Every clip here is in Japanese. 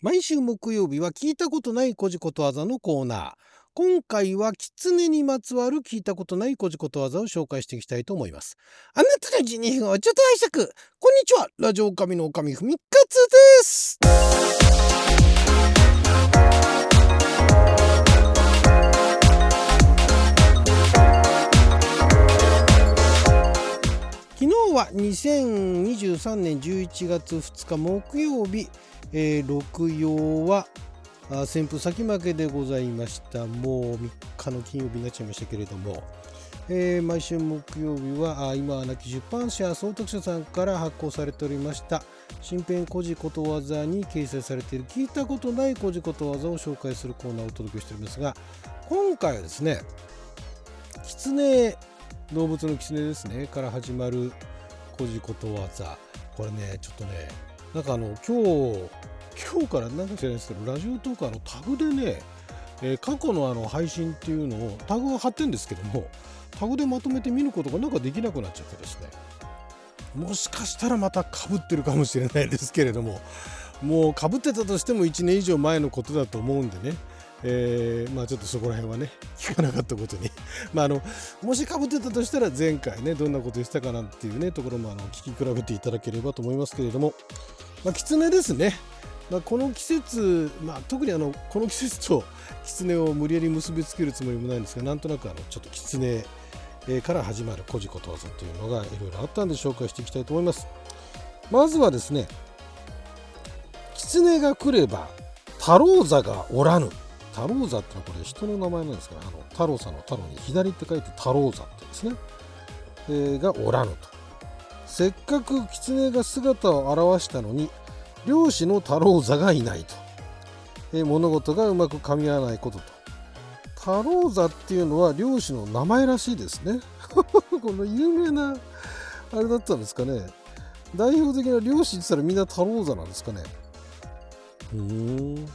毎週木曜日は聞いたことないこじことわざのコーナー。今回は狐にまつわる聞いたことないこじことわざを紹介していきたいと思います。あなたの12分をちょっと拝借。こんにちは。ラジオ神の神ふみかつです。昨日は2023年11月2日木曜日、えー、六曜は旋風先負けでございました。もう3日の金曜日になっちゃいましたけれども、えー毎週木曜日はあ今は亡き出版社総徳社さんから発行されておりました新編古事ことわざに掲載されている聞いたことない古事ことわざを紹介するコーナーをお届けしておりますが今回はですね狐動物の狐ですねから始まる古事ことわざこれねちょっとねなんかあの今日今日からなんか知らないですけどラジオトークあのタグでね、えー過去のあの配信っていうのをタグが貼ってるんですけどもタグでまとめて見ることがなんかできなくなっちゃってですね。もしかしたらまたかぶってるかもしれないですけれどももうかぶってたとしても1年以上前のことだと思うんでね。えーまあちょっとそこら辺はね 聞かなかったことに。まああのもしかぶってたとしたら前回ねどんなことしたかなっていうねところもあの聞き比べていただければと思いますけれども。まあ狐ですね。まあ、この季節、まあ、特にあのこの季節と 狐を無理やり結びつけるつもりもないんですがなんとなくあのちょっと狐えーから始まる古事ことわざというのがいろいろあったんで紹介していきたいと思います。まずはですね狐が来れば太郎座がおらぬ。太郎座ってのはこれ人の名前なんですからあの太郎さんの太郎に左って書いて太郎座ってですね、えーがおらぬと。せっかく狐が姿を現したのに漁師の太郎座がいないと、えー物事がうまく噛み合わないことと。太郎座っていうのは漁師の名前らしいですね。この有名なあれだったんですかね。代表的な漁師って言ったらみんな太郎座なんですかね。うーん。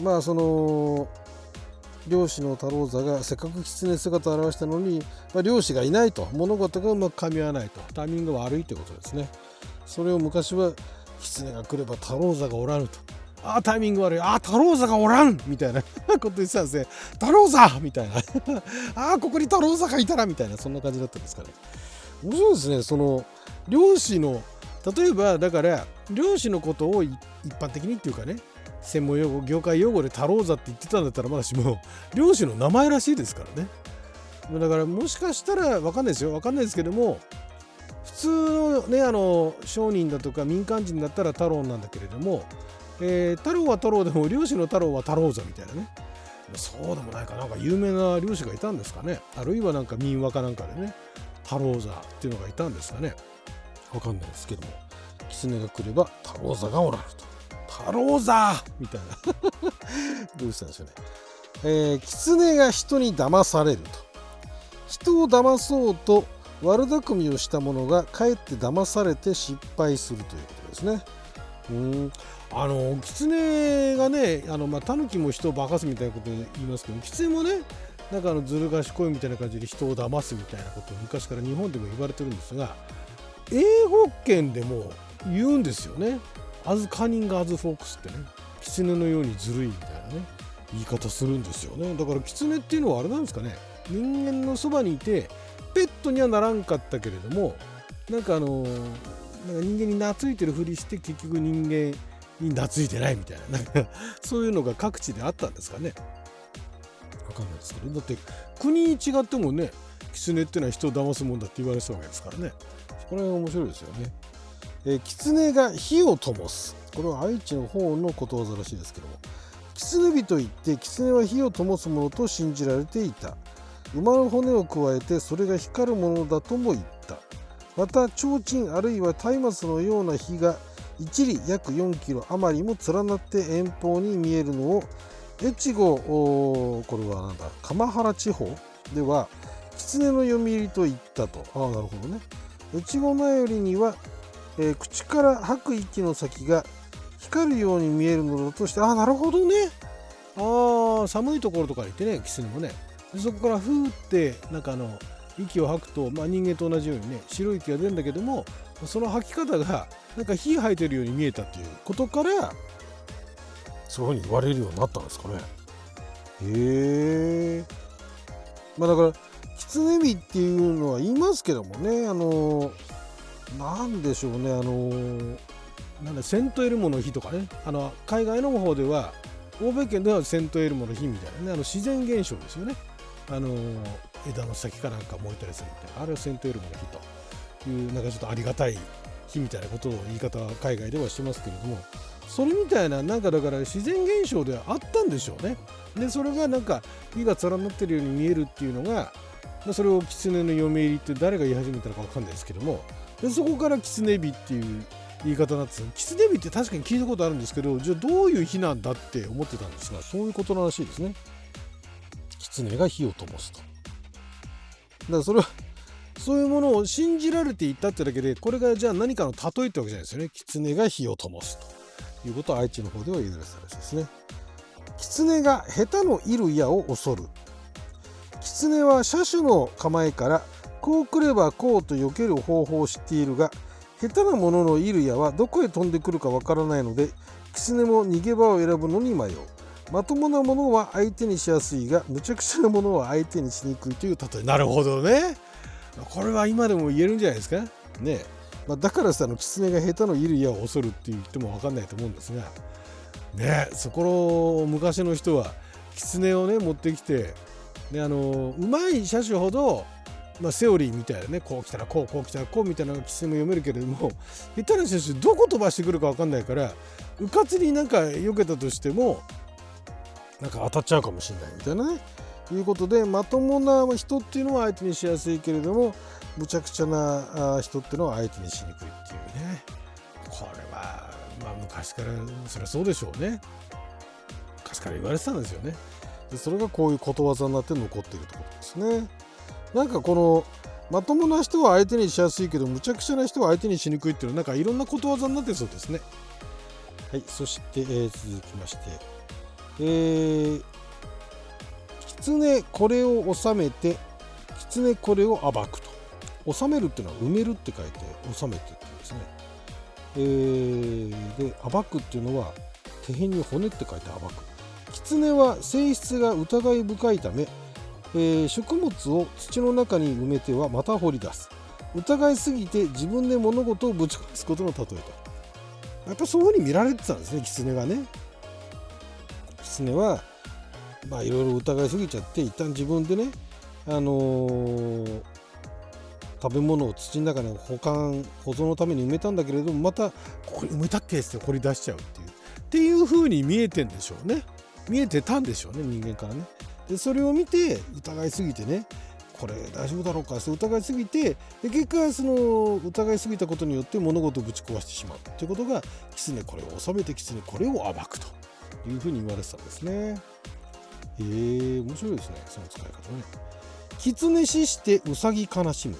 まあその漁師の太郎座がせっかく狐姿を現したのに、まあ、漁師がいないと。物事がうまく噛み合わないと。タイミングが悪いということですね。それを昔は狐が来れば太郎座がおらぬと。あータイミング悪い。あー太郎座がおらんみたいなこと言ってたんですね。太郎座みたいな。あーここに太郎座がいたらみたいなそんな感じだったんですかね。面白いですね。その漁師の例えばだから漁師のことを一般的にっていうかね専門用語業界用語で太郎座って言ってたんだったらまだしも漁師の名前らしいですからね。だからもしかしたら分かんないですよ。分かんないですけども普通のねあの商人だとか民間人だったら太郎なんだけれども、えー太郎は太郎でも漁師の太郎は太郎座みたいなね。そうでもないかなんか有名な漁師がいたんですかね。あるいはなんか民話かなんかでね太郎座っていうのがいたんですかね。わかんないですけども狐が来れば太郎座がおられると。太郎座。みたいな。どうしたんでしょうね、えー、狐が人に騙されると。人を騙そうと悪巧みをした者がかえって騙されて失敗するということですね。うん。あの狐がねあのまあ狸も人を化かすみたいなこと言いますけど狐もねなんかあのずる賢いみたいな感じで人を騙すみたいなことを昔から日本でも言われてるんですが英語圏でも言うんですよね。アズカニングアズフォックスってね狐のようにずるいみたいなね言い方するんですよね。だから狐っていうのはあれなんですかね人間のそばにいてペットにはならんかったけれどもなんかあのなんか人間に懐いてるふりして結局人間に懐いてないみたいななんかそういうのが各地であったんですかね。わかんないですけどだって国に違ってもね狐ってのは人を騙すもんだって言われてたわけですからね。これが面白いですよね。え狐が火を灯す。これは愛知の方のことわざらしいですけども。狐火といって狐は火を灯すものと信じられていた。馬の骨を加えてそれが光るものだとも言った。また提灯あるいは松明のような火が一里約4キロ余りも連なって遠方に見えるのを越後これはなんだ鎌原地方では狐の読み入りと言ったと。ああなるほどね。越後前よりにはえー口から吐く息の先が光るように見えるのだとしてああなるほどね。ああ寒いところとかに行ってね狐もね。でそこからふーってなんかあの息を吐くと、まあ、人間と同じようにね白い息が出るんだけどもその吐き方がなんか火吐いてるように見えたっていうことからそういうふうに言われるようになったんですかね。へえまあだから狐日っていうのは言いますけどもねあのなんでしょうねあのなんだセントエルモの日とかね。あの海外の方では欧米圏ではセントエルモの日みたいなね。あの自然現象ですよね。あの枝の先かなんか燃えたりするみたいな。あれはセントエルモの日と。いうなんかちょっとありがたい日みたいなことを言い方は海外ではしてますけれども。それみたいななんかだから自然現象ではあったんでしょうね。でそれがなんか火が連なってるように見えるっていうのがそれを狐の嫁入りって誰が言い始めたのか分かんないですけどもでそこから狐日っていう言い方になんです狐日って確かに聞いたことあるんですけどじゃあどういう日なんだって思ってたんですがそういうことらしいですね。狐が火を灯すと。だからそれはそういうものを信じられていたってだけでこれがじゃあ何かの例えってわけじゃないですよね。狐が火を灯すということを愛知の方では言われてたらしいですね。狐が下手のいる矢を恐る。狐は車種の構えからこう来ればこうと避ける方法を知っているが下手なもののいる矢はどこへ飛んでくるかわからないので狐も逃げ場を選ぶのに迷う。まともなものは相手にしやすいがむちゃくちゃなものは相手にしにくいという例え。なるほどね。これは今でも言えるんじゃないですか？ねまあ、だからさあの狐が下手のいる矢を恐るって言っても分かんないと思うんですが。ねそこの昔の人は狐をね持ってきてであのうまい車種ほど、まあ、セオリーみたいなねこう来たらこうこう来たらこうみたいな狐も読めるけれども 下手な車種どこ飛ばしてくるか分かんないからうかつになんか避けたとしてもなんか当たっちゃうかもしれないみたいなねいうことでまともな人っていうのは相手にしやすいけれどもむちゃくちゃな人っていうのは相手にしにくいっていうね。これはまあ昔からそりゃそうでしょうね。昔から言われてたんですよね。でそれがこういうことわざになって残っているってことですね。なんかこのまともな人は相手にしやすいけどむちゃくちゃな人は相手にしにくいっていうのはなんかいろんなことわざになってそうですね。はいそして、えー、続きまして。えー、狐これを収めて狐これを暴くと。収めるっていうのは埋めるって書いて収めてって言うんですね。えー、で暴くっていうのは手辺に骨って書いて暴く。狐は性質が疑い深いため、えー、食物を土の中に埋めてはまた掘り出す。疑いすぎて自分で物事をぶち壊すことの例えと。やっぱそういうふうに見られてたんですね狐がね。狐はまあいろいろ疑いすぎちゃって一旦自分でねあのー、食べ物を土の中に保管保存のために埋めたんだけれどもまたここに埋めたっけって掘り出しちゃうっていう。っていう風に見えてんでしょうね。見えてたんでしょうね人間からね。でそれを見て疑いすぎてねこれ大丈夫だろうかって疑いすぎてで結果その疑いすぎたことによって物事をぶち壊してしまう。ということが狐これを収めて狐これを暴くと。いうふうに言われてたんですね。へえ面白いですねその使い方ね。狐死してうさぎ悲しむ。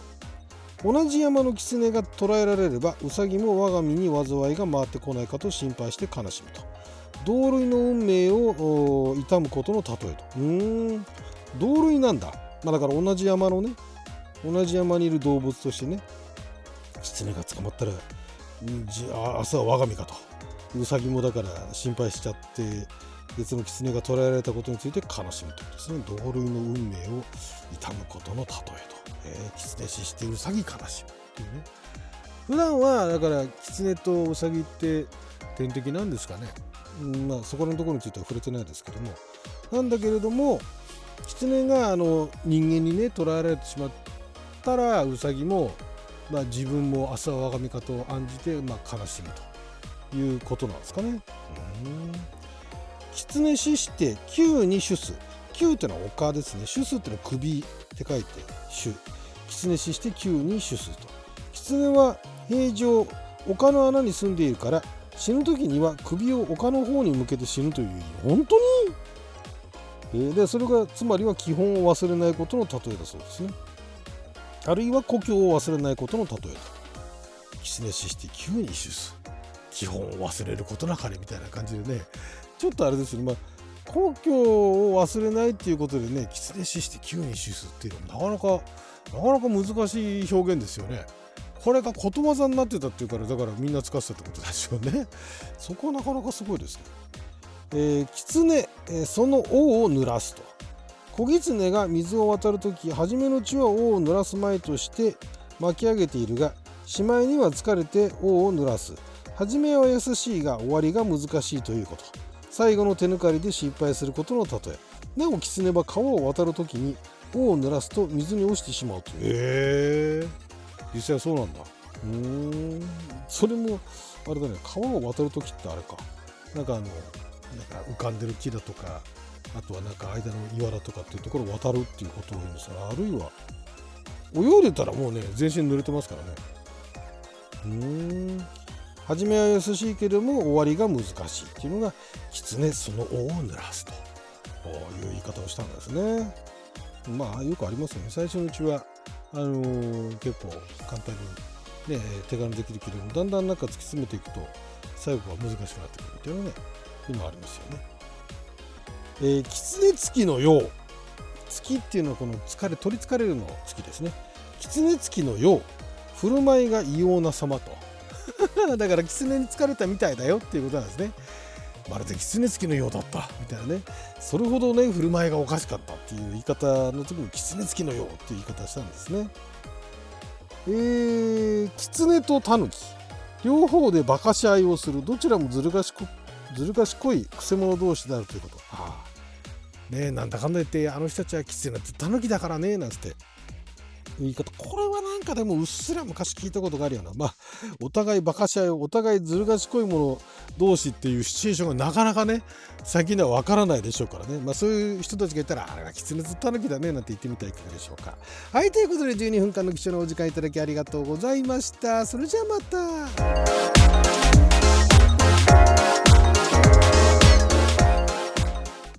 同じ山の狐が捕らえられればうさぎも我が身に災いが回ってこないかと心配して悲しむと。同類の運命を悼むことの例えと。うん。同類なんだ、まあ、だから同じ山のね同じ山にいる動物としてね狐が捕まったらじあ明日は我が身かと。うさぎもだから心配しちゃって別の狐が捕らえられたことについて悲しむということですね。同類の運命を悼むことの例えと、えー、狐死してうさぎ悲しむ。っていうね。普段はだから狐とうさぎって天敵なんですかね、まあ、そこのところについては触れてないですけどもなんだけれども狐があの人間にね捕らえられてしまったらうさぎも、まあ、自分も明日は我が身かと案じて、まあ、悲しむということなんですかね。狐死して九に主す。九ってのは丘ですね。主すってのは首って書いて主。狐死して九に主すと。狐は平常丘の穴に住んでいるから死ぬ時には首を丘の方に向けて死ぬという意味。本当に？えー、でそれがつまりは基本を忘れないことの例えだそうですね。あるいは故郷を忘れないことの例えだ。狐死して九に主す。基本を忘れることなかれみたいな感じでねちょっとあれですよね、まあ、故郷を忘れないっていうことでね狐死して急に死すっていうのはなかなかなかなか難しい表現ですよね。これがことわざになってたっていうからだからみんな使ってたってことでしょうね。そこはなかなかすごいですね。えー、狐、えー、その王を濡らすと。小狐が水を渡る時初めのうちは王を濡らす前として巻き上げているがしまいには疲れて王を濡らす。初めは優しいが終わりが難しいということ。最後の手抜かりで失敗することの例え。なお狐は川を渡る時に王を濡らすと水に落ちてしまうとへえ実際そうなんだ。うん。それもあれだね。川を渡る時ってあれか。なんかあのなんか浮かんでる木だとかあとはなんか間の岩だとかっていうところを渡るっていうことを言うんですがあるいは泳いでたらもうね全身濡れてますからね。うん。初めは優しいけれども終わりが難しいっていうのが狐その尾を濡らすと。いう言い方をしたんですね。まあよくありますよね。最初のうちはあのー、結構簡単にね手軽にできるけれどもだんだんなんか突き詰めていくと最後は難しくなってくるっていうね今ありますよね。えー、狐つきのよう月っていうのはこの疲れ取りつかれるの月ですね。狐つきのよう振る舞いが異様な様と。だから狐に疲れたみたいだよっていうことなんですね。まるで狐つきのようだった。みたいなね。それほどね振る舞いがおかしかったっていう言い方の時に狐つきのようっていう言い方したんですね。えー、狐と狸。両方で馬鹿し合いをする。どちらもずる賢ずる賢いくせ者同士であるということ、はあ、ねえなんだかんだ言ってあの人たちは狐って狸だからねなんつって。言い方。これはかでもうっすら昔聞いたことがあるような。まあお互いバカし合いお互いずる賢い者同士っていうシチュエーションがなかなかね最近ではわからないでしょうからね。まあそういう人たちがいたらあれは狐ずっと狸だねなんて言ってみたらいかがでしょうか。はいということで12分間の貴重なお時間いただきありがとうございました。それじゃあまた。